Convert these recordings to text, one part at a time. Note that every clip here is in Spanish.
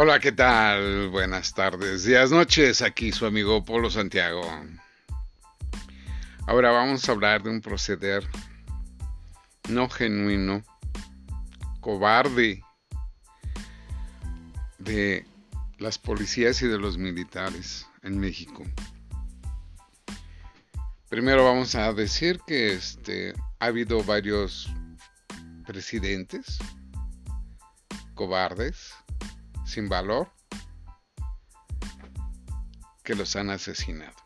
Hola, ¿qué tal? Buenas tardes, días, noches. Aquí su amigo Polo Santiago. Ahora vamos a hablar de un proceder no genuino, cobarde de las policías y de los militares en México. Primero vamos a decir que este, ha habido varios presidentes cobardes sin valor que los han asesinado.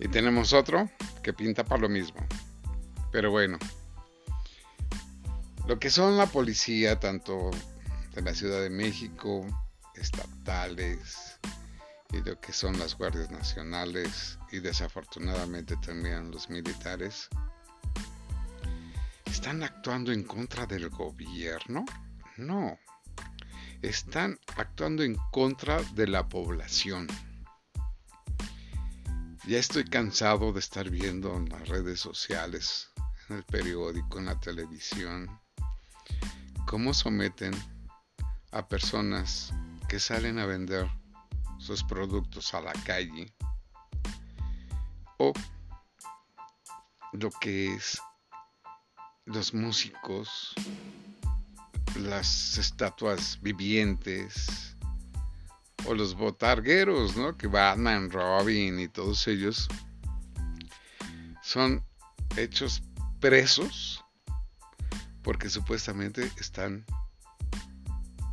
Y tenemos otro que pinta para lo mismo. Pero bueno, lo que son la policía, tanto de la Ciudad de México, estatales, y lo que son las guardias nacionales, y desafortunadamente también los militares, están actuando en contra del gobierno no, están actuando en contra de la población. Ya estoy cansado de estar viendo en las redes sociales, en el periódico, en la televisión, cómo someten a personas que salen a vender sus productos a la calle o lo que es los músicos las estatuas vivientes o los botargueros, ¿no? Que Batman, Robin y todos ellos son hechos presos porque supuestamente están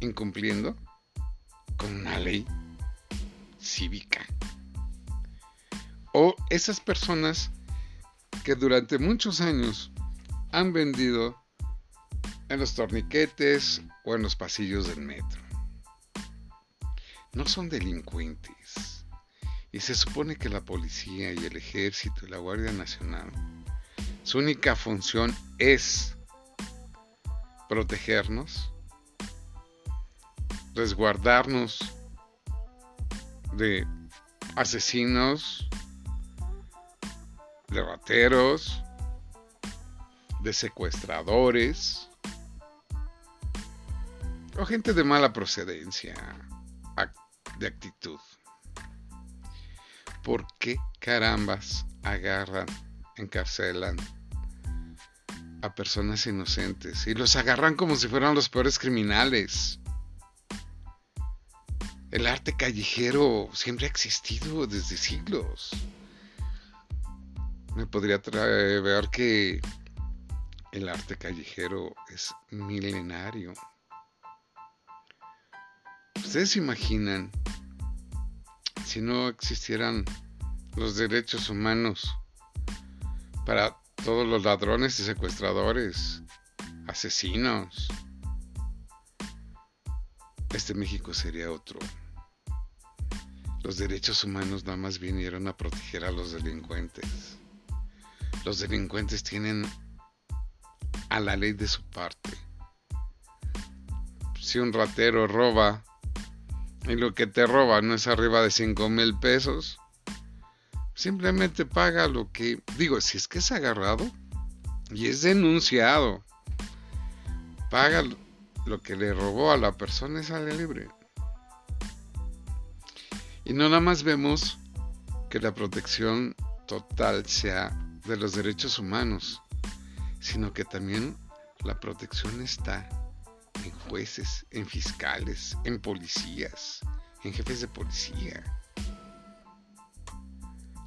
incumpliendo con una ley cívica. O esas personas que durante muchos años han vendido en los torniquetes o en los pasillos del metro. No son delincuentes. Y se supone que la policía y el ejército y la Guardia Nacional, su única función es protegernos, resguardarnos de asesinos, de rateros, de secuestradores, o gente de mala procedencia, de actitud. ¿Por qué carambas agarran, encarcelan a personas inocentes y los agarran como si fueran los peores criminales? El arte callejero siempre ha existido desde siglos. Me podría ver que el arte callejero es milenario. ¿Ustedes se imaginan si no existieran los derechos humanos para todos los ladrones y secuestradores, asesinos? Este México sería otro. Los derechos humanos nada más vinieron a proteger a los delincuentes. Los delincuentes tienen a la ley de su parte. Si un ratero roba y lo que te roba no es arriba de 5 mil pesos, simplemente paga lo que, digo, si es que es agarrado y es denunciado, paga lo que le robó a la persona y sale libre. Y no nada más vemos que la protección total sea de los derechos humanos, sino que también la protección está en jueces, en fiscales, en policías, en jefes de policía.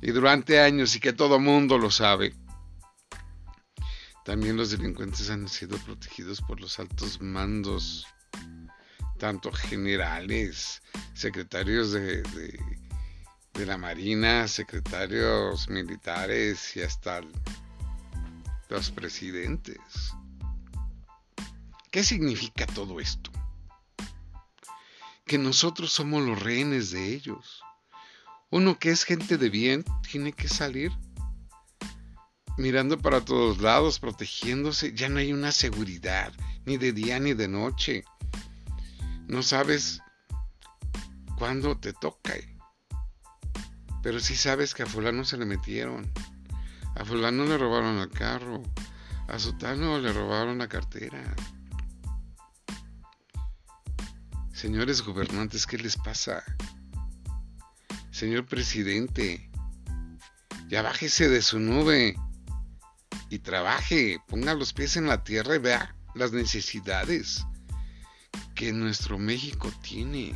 Y durante años, y que todo mundo lo sabe, también los delincuentes han sido protegidos por los altos mandos, tanto generales, secretarios de, de, la Marina, secretarios militares y hasta los presidentes. ¿Qué significa todo esto? Que nosotros somos los rehenes de ellos. Uno que es gente de bien tiene que salir mirando para todos lados, protegiéndose. Ya no hay una seguridad, ni de día ni de noche. No sabes cuándo te toca. Pero sí sabes que a fulano se le metieron. A fulano le robaron el carro. A sotano le robaron la cartera. Señores gobernantes, ¿qué les pasa? Señor presidente, ya bájese de su nube y trabaje, ponga los pies en la tierra y vea las necesidades que nuestro México tiene.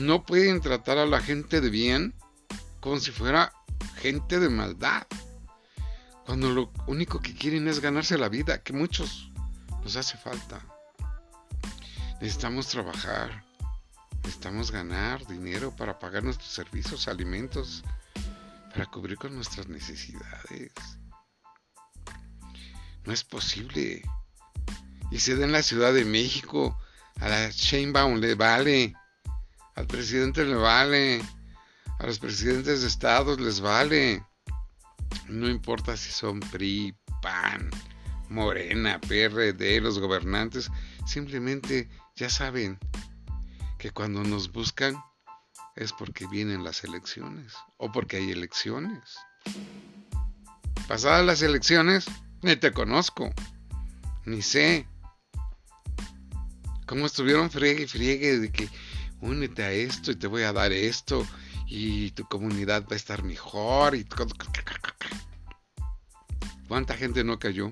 No pueden tratar a la gente de bien como si fuera gente de maldad. Cuando lo único que quieren es ganarse la vida, que muchos nos hace falta. Necesitamos trabajar, necesitamos ganar dinero para pagar nuestros servicios, alimentos, para cubrir con nuestras necesidades. No es posible. Y se da en la Ciudad de México, a la Sheinbaum le vale, al presidente le vale, a los presidentes de estados les vale. No importa si son PRI, PAN, Morena, PRD, los gobernantes, simplemente ya saben que cuando nos buscan es porque vienen las elecciones o porque hay elecciones. Pasadas las elecciones, ni te conozco, ni sé. Cómo estuvieron friegue y friegue de que únete a esto y te voy a dar esto y tu comunidad va a estar mejor y ¿Cuánta gente no cayó?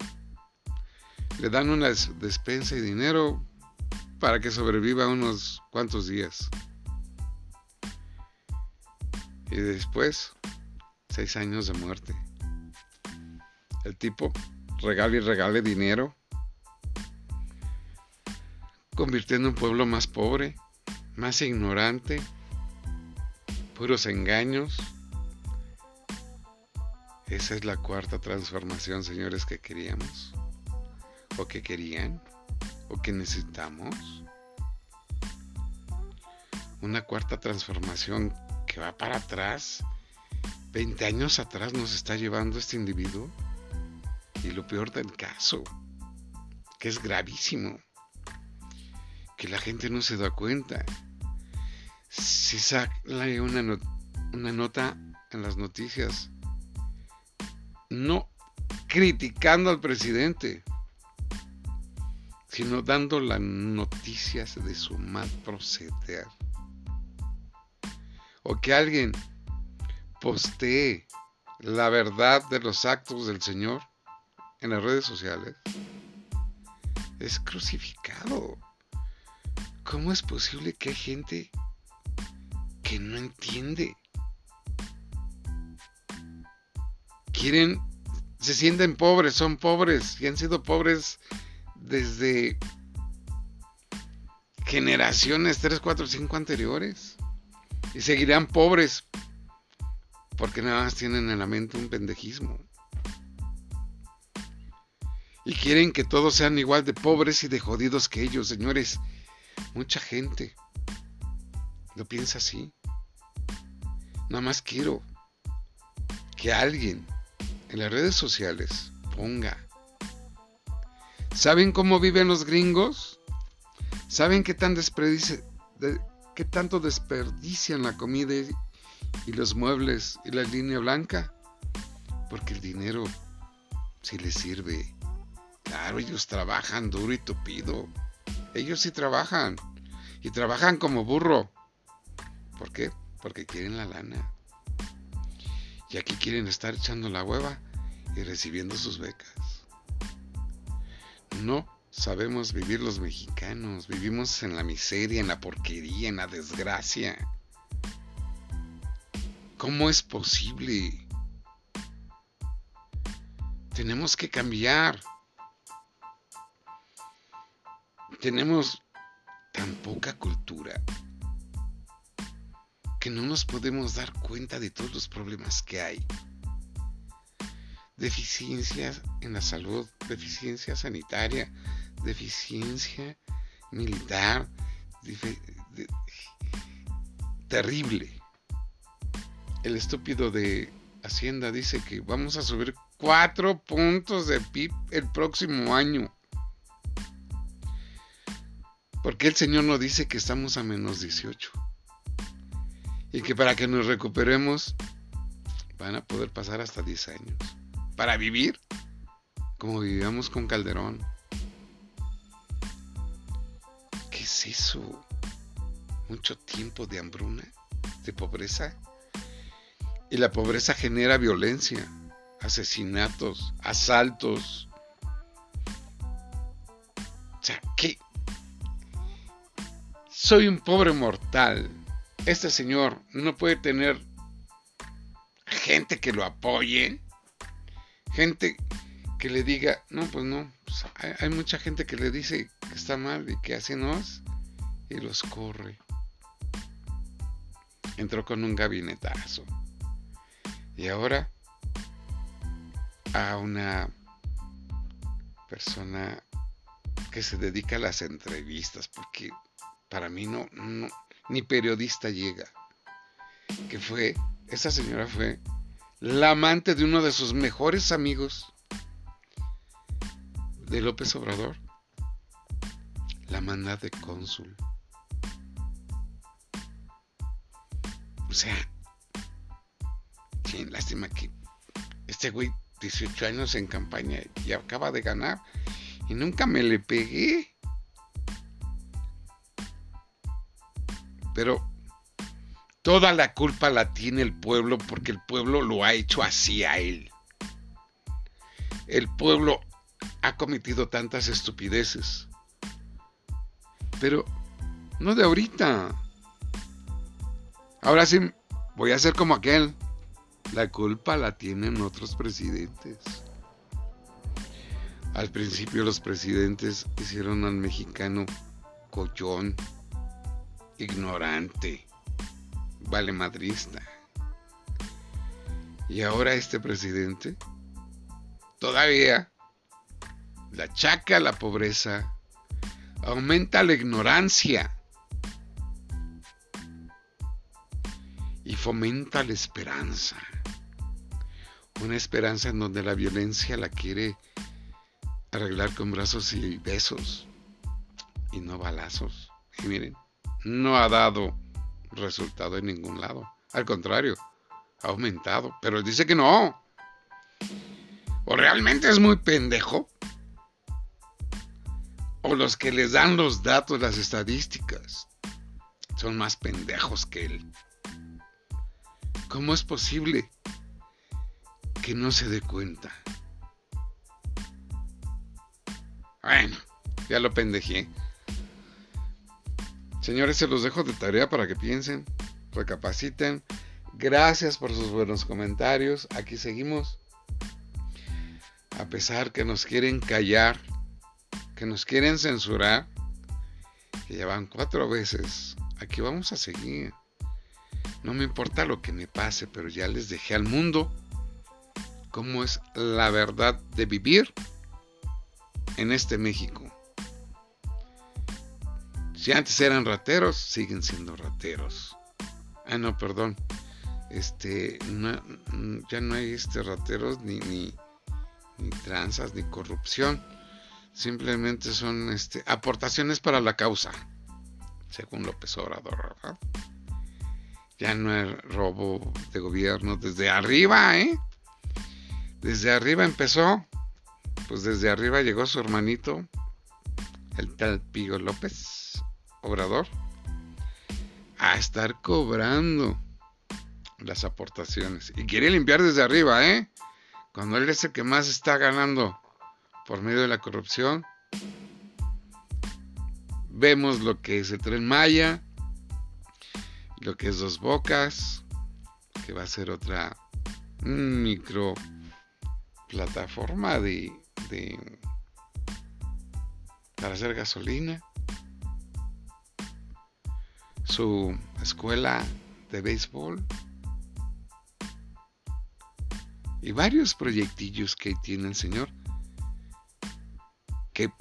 Le dan una despensa y dinero para que sobreviva unos cuantos días. Y después, seis años de muerte. El tipo regale y regale dinero, convirtiendo un pueblo más pobre, más ignorante, puros engaños. Esa es la cuarta transformación, señores, que queríamos, o que querían, o que necesitamos. Una cuarta transformación que va para atrás. 20 años atrás nos está llevando este individuo. Y lo peor del caso, que es gravísimo, que la gente no se da cuenta si sale una, una nota en las noticias, no criticando al presidente, sino dando las noticias de su mal proceder. O que alguien postee la verdad de los actos del Señor en las redes sociales, es crucificado. ¿Cómo es posible que hay gente que no entiende. Quieren, se sienten pobres, son pobres y han sido pobres desde generaciones 3, 4, 5 anteriores. Y seguirán pobres porque nada más tienen en la mente un pendejismo. Y quieren que todos sean igual de pobres y de jodidos que ellos, señores. Mucha gente lo piensa así. Nada más quiero que alguien en las redes sociales ponga. ¿Saben cómo viven los gringos? ¿Saben qué, tan qué tanto desperdician la comida y los muebles y la línea blanca? Porque el dinero sí les sirve. Claro, ellos trabajan duro y tupido. Ellos sí trabajan. Y trabajan como burro. ¿Por qué? Porque quieren la lana. Y aquí quieren estar echando la hueva y recibiendo sus becas. No sabemos vivir los mexicanos. Vivimos en la miseria, en la porquería, en la desgracia. ¿Cómo es posible? Tenemos que cambiar. Tenemos tan poca cultura no nos podemos dar cuenta de todos los problemas que hay. Deficiencias en la salud, deficiencia sanitaria, deficiencia militar, terrible. El estúpido de Hacienda dice que vamos a subir cuatro puntos de PIB el próximo año. Porque el Señor no dice que estamos a menos 18? y que para que nos recuperemos van a poder pasar hasta 10 años. Para vivir como vivíamos con Calderón. es eso? Mucho tiempo de hambruna, de pobreza. Y la pobreza genera violencia, asesinatos, asaltos. O sea, ¿qué? Soy un pobre mortal. Este señor no puede tener gente que lo apoye, gente que le diga, no, pues no, pues hay, mucha gente que le dice que está mal y que así no es, y los corre. Entró con un gabinetazo. Y ahora a una persona que se dedica a las entrevistas, porque para mí no, no ni periodista llega. Que fue, esa señora fue la amante de uno de sus mejores amigos de López Obrador. La manda de cónsul. O sea, qué lástima que este güey, 18 años en campaña y acaba de ganar y nunca me le pegué. Pero toda la culpa la tiene el pueblo porque el pueblo lo ha hecho así a él. El pueblo ha cometido tantas estupideces. Pero no de ahorita. Ahora sí, voy a ser como aquel. La culpa la tienen otros presidentes. Al principio los presidentes hicieron al mexicano collón ignorante, vale madrista. Y ahora este presidente todavía la achaca la pobreza, aumenta la ignorancia y fomenta la esperanza. Una esperanza en donde la violencia la quiere arreglar con brazos y besos y no balazos. Y miren, no ha dado resultado en ningún lado. Al contrario, ha aumentado. Pero él dice que no. ¿O realmente es muy pendejo? ¿O los que les dan los datos, las estadísticas, son más pendejos que él? ¿Cómo es posible que no se dé cuenta? Bueno, ya lo pendejé. Señores, se los dejo de tarea para que piensen, recapaciten. Gracias por sus buenos comentarios. Aquí seguimos. A pesar que nos quieren callar, que nos quieren censurar, que ya van cuatro veces, aquí vamos a seguir. No me importa lo que me pase, pero ya les dejé al mundo cómo es la verdad de vivir en este México. Si antes eran rateros, siguen siendo rateros. Ah, no, perdón. Este, ya no hay este rateros ni, ni, ni tranzas ni corrupción. Simplemente son este, aportaciones para la causa, según López Obrador. ¿verdad? Ya no hay robo de gobierno desde arriba, ¿eh? Desde arriba empezó. Pues desde arriba llegó su hermanito, el tal Pigo López A estar cobrando las aportaciones. Y quiere limpiar desde arriba, ¿eh? Cuando él es el que más está ganando por medio de la corrupción. Vemos lo que es el tren Maya, lo que es Dos Bocas, que va a ser otra micro plataforma de, de para hacer gasolina su escuela de béisbol. Y varios proyectillos que tiene el señor que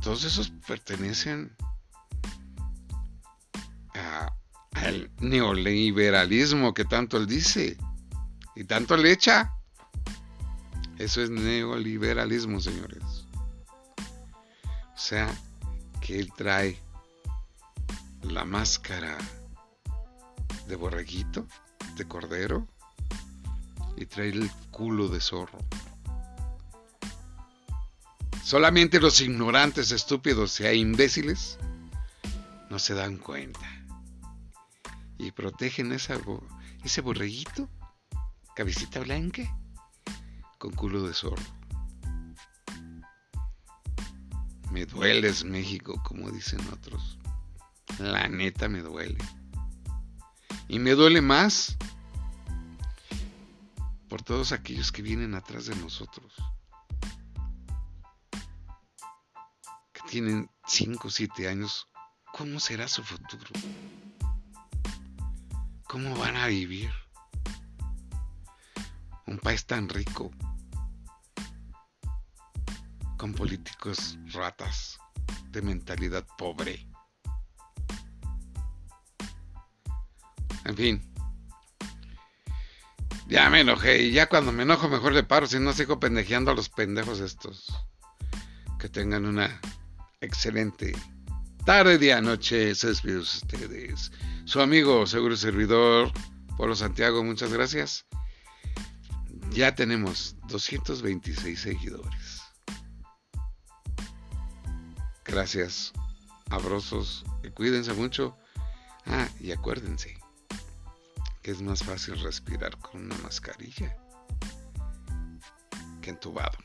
todos esos pertenecen al neoliberalismo que tanto él dice y tanto le echa. Eso es neoliberalismo señores. O sea que él trae la máscara de borreguito, de cordero, y trae el culo de zorro. Solamente los ignorantes, estúpidos e imbéciles no se dan cuenta. Y protegen esa, ese borreguito, cabecita blanca, con culo de zorro. Me dueles México, como dicen otros. La neta me duele. Y me duele más por todos aquellos que vienen atrás de nosotros. Que tienen 5 o 7 años. ¿Cómo será su futuro? ¿Cómo van a vivir? Un país tan rico, con políticos ratas de mentalidad pobre. En fin. Ya me enojé y ya cuando me enojo mejor le paro, si no sigo pendejeando a los pendejos estos. Que tengan una excelente tarde, día, noche, se ustedes. Su amigo, seguro servidor, Polo Santiago, muchas gracias. Ya tenemos 226 seguidores. Gracias, abrazos, cuídense mucho. Ah, y acuérdense es más fácil respirar con una mascarilla que entubado.